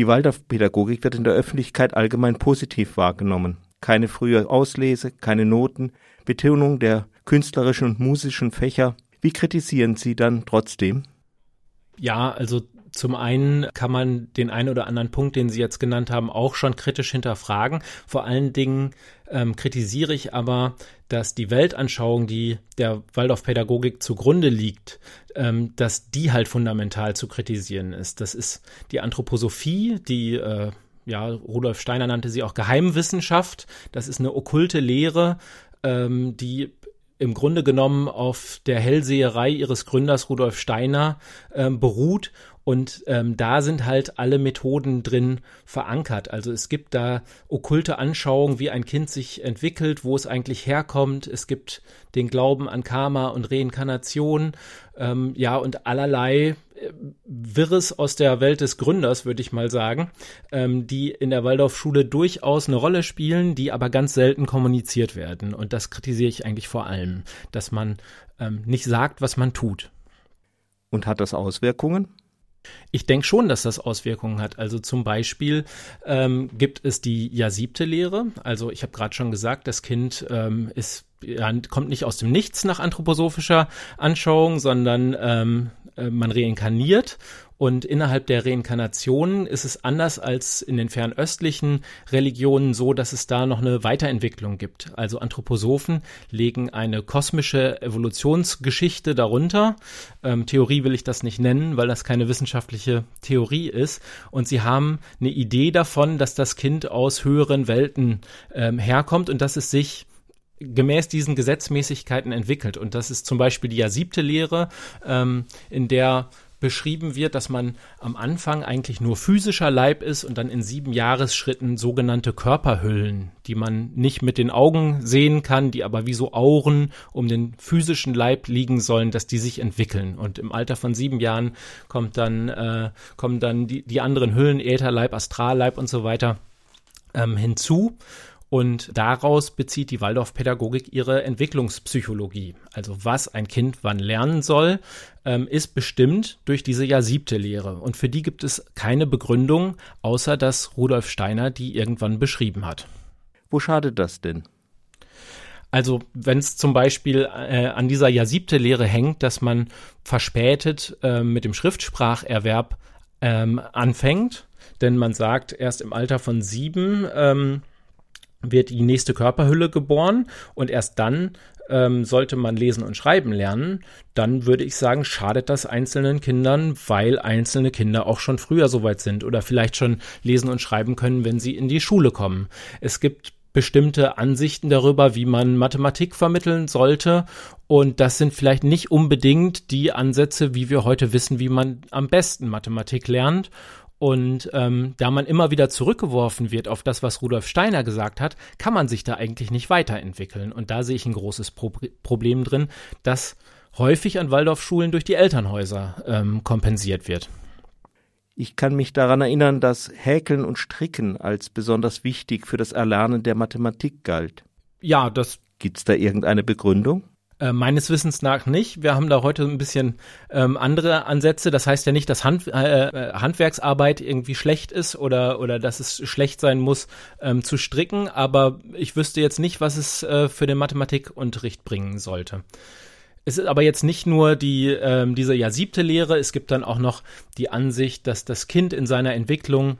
Die Waldorfpädagogik wird in der Öffentlichkeit allgemein positiv wahrgenommen. Keine frühe Auslese, keine Noten, Betonung der künstlerischen und musischen Fächer. Wie kritisieren Sie dann trotzdem? Ja, also zum einen kann man den einen oder anderen Punkt, den Sie jetzt genannt haben, auch schon kritisch hinterfragen. Vor allen Dingen ähm, kritisiere ich aber, dass die Weltanschauung, die der Waldorfpädagogik zugrunde liegt, ähm, dass die halt fundamental zu kritisieren ist. Das ist die Anthroposophie, die äh, ja, Rudolf Steiner nannte sie auch Geheimwissenschaft. Das ist eine okkulte Lehre, ähm, die im Grunde genommen auf der Hellseherei ihres Gründers Rudolf Steiner ähm, beruht und ähm, da sind halt alle Methoden drin verankert. Also es gibt da okkulte Anschauungen, wie ein Kind sich entwickelt, wo es eigentlich herkommt. Es gibt den Glauben an Karma und Reinkarnation, ähm, ja, und allerlei äh, Wirres aus der Welt des Gründers, würde ich mal sagen, ähm, die in der Waldorfschule durchaus eine Rolle spielen, die aber ganz selten kommuniziert werden. Und das kritisiere ich eigentlich vor allem, dass man ähm, nicht sagt, was man tut. Und hat das Auswirkungen? Ich denke schon, dass das Auswirkungen hat. Also zum Beispiel ähm, gibt es die Ja-Siebte-Lehre. Also ich habe gerade schon gesagt, das Kind ähm, ist ja, kommt nicht aus dem Nichts nach anthroposophischer Anschauung, sondern ähm, äh, man reinkarniert und innerhalb der Reinkarnation ist es anders als in den fernöstlichen Religionen so, dass es da noch eine Weiterentwicklung gibt. Also Anthroposophen legen eine kosmische Evolutionsgeschichte darunter. Ähm, Theorie will ich das nicht nennen, weil das keine wissenschaftliche Theorie ist. Und sie haben eine Idee davon, dass das Kind aus höheren Welten ähm, herkommt und dass es sich gemäß diesen Gesetzmäßigkeiten entwickelt. Und das ist zum Beispiel die ja siebte Lehre, ähm, in der beschrieben wird, dass man am Anfang eigentlich nur physischer Leib ist und dann in sieben Jahresschritten sogenannte Körperhüllen, die man nicht mit den Augen sehen kann, die aber wie so Auren um den physischen Leib liegen sollen, dass die sich entwickeln. Und im Alter von sieben Jahren kommt dann, äh, kommen dann die, die anderen Hüllen, Ätherleib, Astralleib und so weiter ähm, hinzu. Und daraus bezieht die Waldorfpädagogik ihre Entwicklungspsychologie. Also was ein Kind wann lernen soll, ähm, ist bestimmt durch diese ja siebte Lehre. Und für die gibt es keine Begründung, außer dass Rudolf Steiner die irgendwann beschrieben hat. Wo schadet das denn? Also wenn es zum Beispiel äh, an dieser ja siebte Lehre hängt, dass man verspätet äh, mit dem Schriftspracherwerb ähm, anfängt, denn man sagt erst im Alter von sieben ähm, wird die nächste Körperhülle geboren und erst dann ähm, sollte man lesen und schreiben lernen, dann würde ich sagen, schadet das einzelnen Kindern, weil einzelne Kinder auch schon früher soweit sind oder vielleicht schon lesen und schreiben können, wenn sie in die Schule kommen. Es gibt bestimmte Ansichten darüber, wie man Mathematik vermitteln sollte. Und das sind vielleicht nicht unbedingt die Ansätze, wie wir heute wissen, wie man am besten Mathematik lernt. Und ähm, da man immer wieder zurückgeworfen wird auf das, was Rudolf Steiner gesagt hat, kann man sich da eigentlich nicht weiterentwickeln. Und da sehe ich ein großes Pro Problem drin, das häufig an Waldorfschulen durch die Elternhäuser ähm, kompensiert wird. Ich kann mich daran erinnern, dass Häkeln und Stricken als besonders wichtig für das Erlernen der Mathematik galt. Ja, das. Gibt's da irgendeine Begründung? Äh, meines Wissens nach nicht. Wir haben da heute ein bisschen ähm, andere Ansätze. Das heißt ja nicht, dass Hand, äh, äh, Handwerksarbeit irgendwie schlecht ist oder, oder dass es schlecht sein muss ähm, zu stricken, aber ich wüsste jetzt nicht, was es äh, für den Mathematikunterricht bringen sollte. Es ist aber jetzt nicht nur die, ähm, diese ja siebte Lehre, es gibt dann auch noch die Ansicht, dass das Kind in seiner Entwicklung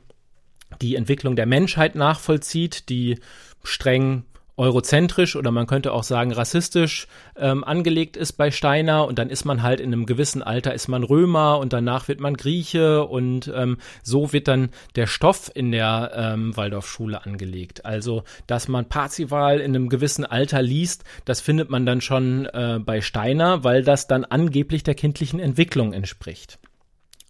die Entwicklung der Menschheit nachvollzieht, die streng eurozentrisch oder man könnte auch sagen rassistisch ähm, angelegt ist bei Steiner und dann ist man halt in einem gewissen Alter ist man Römer und danach wird man Grieche und ähm, so wird dann der Stoff in der ähm, Waldorfschule angelegt. Also, dass man Parzival in einem gewissen Alter liest, das findet man dann schon äh, bei Steiner, weil das dann angeblich der kindlichen Entwicklung entspricht.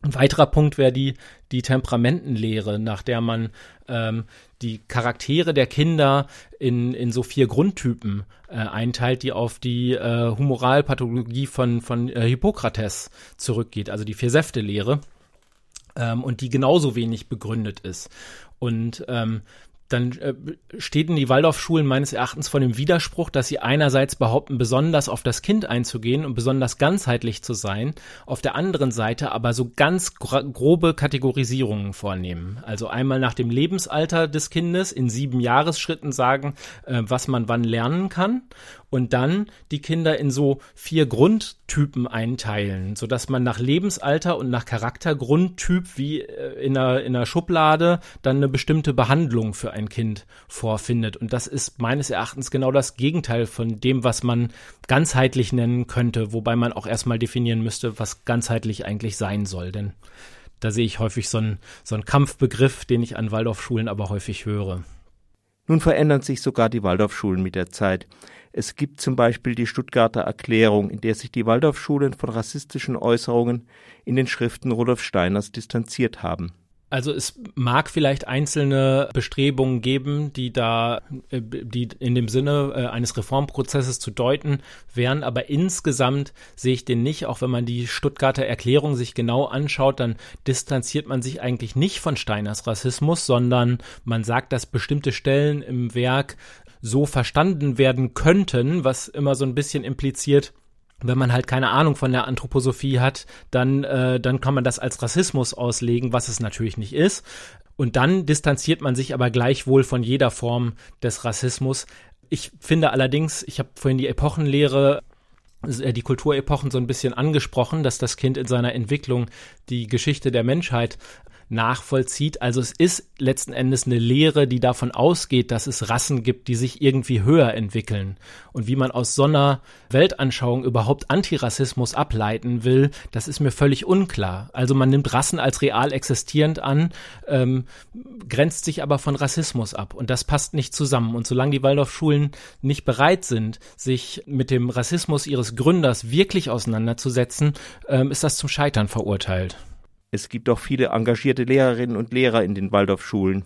Ein weiterer Punkt wäre die, die Temperamentenlehre, nach der man ähm, die Charaktere der Kinder in, in so vier Grundtypen äh, einteilt, die auf die äh, Humoralpathologie von, von äh, Hippokrates zurückgeht, also die Vier-Säfte-Lehre, ähm, und die genauso wenig begründet ist. Und ähm, dann äh, stehen die Waldorfschulen meines Erachtens vor dem Widerspruch, dass sie einerseits behaupten, besonders auf das Kind einzugehen und besonders ganzheitlich zu sein, auf der anderen Seite aber so ganz grobe Kategorisierungen vornehmen. Also einmal nach dem Lebensalter des Kindes in sieben Jahresschritten sagen, äh, was man wann lernen kann und dann die Kinder in so vier Grundtypen einteilen, so dass man nach Lebensalter und nach Charaktergrundtyp wie äh, in einer, in einer Schublade dann eine bestimmte Behandlung für ein Kind vorfindet. Und das ist meines Erachtens genau das Gegenteil von dem, was man ganzheitlich nennen könnte, wobei man auch erstmal definieren müsste, was ganzheitlich eigentlich sein soll. Denn da sehe ich häufig so einen, so einen Kampfbegriff, den ich an Waldorfschulen aber häufig höre. Nun verändern sich sogar die Waldorfschulen mit der Zeit. Es gibt zum Beispiel die Stuttgarter Erklärung, in der sich die Waldorfschulen von rassistischen Äußerungen in den Schriften Rudolf Steiners distanziert haben. Also es mag vielleicht einzelne Bestrebungen geben, die da, äh, die in dem Sinne äh, eines Reformprozesses zu deuten wären, aber insgesamt sehe ich den nicht. Auch wenn man die Stuttgarter Erklärung sich genau anschaut, dann distanziert man sich eigentlich nicht von Steiners Rassismus, sondern man sagt, dass bestimmte Stellen im Werk so verstanden werden könnten, was immer so ein bisschen impliziert, wenn man halt keine Ahnung von der Anthroposophie hat, dann, äh, dann kann man das als Rassismus auslegen, was es natürlich nicht ist. Und dann distanziert man sich aber gleichwohl von jeder Form des Rassismus. Ich finde allerdings, ich habe vorhin die Epochenlehre äh, die Kulturepochen so ein bisschen angesprochen, dass das Kind in seiner Entwicklung die Geschichte der Menschheit nachvollzieht. Also es ist letzten Endes eine Lehre, die davon ausgeht, dass es Rassen gibt, die sich irgendwie höher entwickeln. Und wie man aus so einer Weltanschauung überhaupt Antirassismus ableiten will, das ist mir völlig unklar. Also man nimmt Rassen als real existierend an, ähm, grenzt sich aber von Rassismus ab. Und das passt nicht zusammen. Und solange die Waldorfschulen nicht bereit sind, sich mit dem Rassismus ihres Gründers wirklich auseinanderzusetzen, ähm, ist das zum Scheitern verurteilt. Es gibt auch viele engagierte Lehrerinnen und Lehrer in den Waldorfschulen.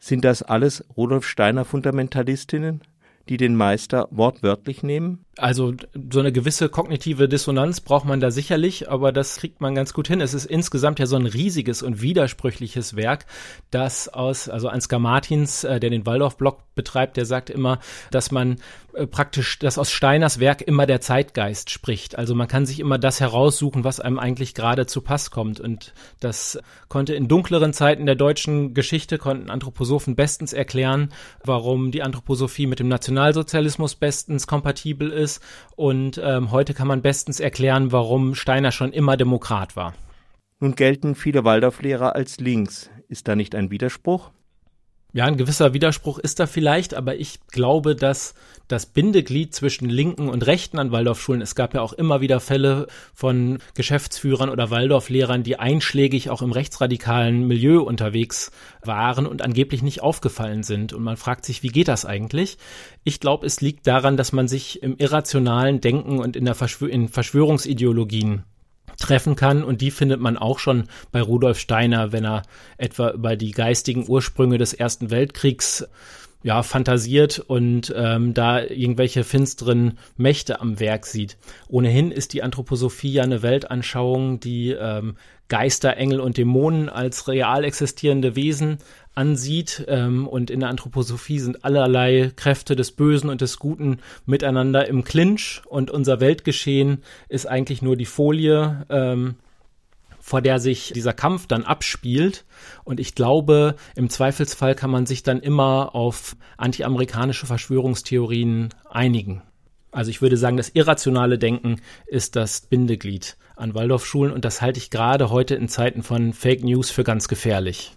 Sind das alles Rudolf Steiner Fundamentalistinnen? die den Meister wortwörtlich nehmen? Also so eine gewisse kognitive Dissonanz braucht man da sicherlich, aber das kriegt man ganz gut hin. Es ist insgesamt ja so ein riesiges und widersprüchliches Werk, das aus, also Ansgar Martins, äh, der den Waldorf-Blog betreibt, der sagt immer, dass man äh, praktisch, dass aus Steiners Werk immer der Zeitgeist spricht. Also man kann sich immer das heraussuchen, was einem eigentlich gerade zu Pass kommt. Und das konnte in dunkleren Zeiten der deutschen Geschichte, konnten Anthroposophen bestens erklären, warum die Anthroposophie mit dem Nationalsozialismus bestens kompatibel ist. Und ähm, heute kann man bestens erklären, warum Steiner schon immer Demokrat war. Nun gelten viele Waldorflehrer als links. Ist da nicht ein Widerspruch? Ja, ein gewisser Widerspruch ist da vielleicht, aber ich glaube, dass das Bindeglied zwischen Linken und Rechten an Waldorfschulen, es gab ja auch immer wieder Fälle von Geschäftsführern oder Waldorflehrern, die einschlägig auch im rechtsradikalen Milieu unterwegs waren und angeblich nicht aufgefallen sind. Und man fragt sich, wie geht das eigentlich? Ich glaube, es liegt daran, dass man sich im irrationalen Denken und in der Verschwör in Verschwörungsideologien treffen kann. Und die findet man auch schon bei Rudolf Steiner, wenn er etwa über die geistigen Ursprünge des Ersten Weltkriegs ja, fantasiert und ähm, da irgendwelche finsteren Mächte am Werk sieht. Ohnehin ist die Anthroposophie ja eine Weltanschauung, die ähm, Geister, Engel und Dämonen als real existierende Wesen ansieht. Ähm, und in der Anthroposophie sind allerlei Kräfte des Bösen und des Guten miteinander im Clinch. Und unser Weltgeschehen ist eigentlich nur die Folie, ähm, vor der sich dieser Kampf dann abspielt. Und ich glaube, im Zweifelsfall kann man sich dann immer auf antiamerikanische Verschwörungstheorien einigen. Also ich würde sagen, das irrationale Denken ist das Bindeglied an Waldorfschulen und das halte ich gerade heute in Zeiten von Fake News für ganz gefährlich.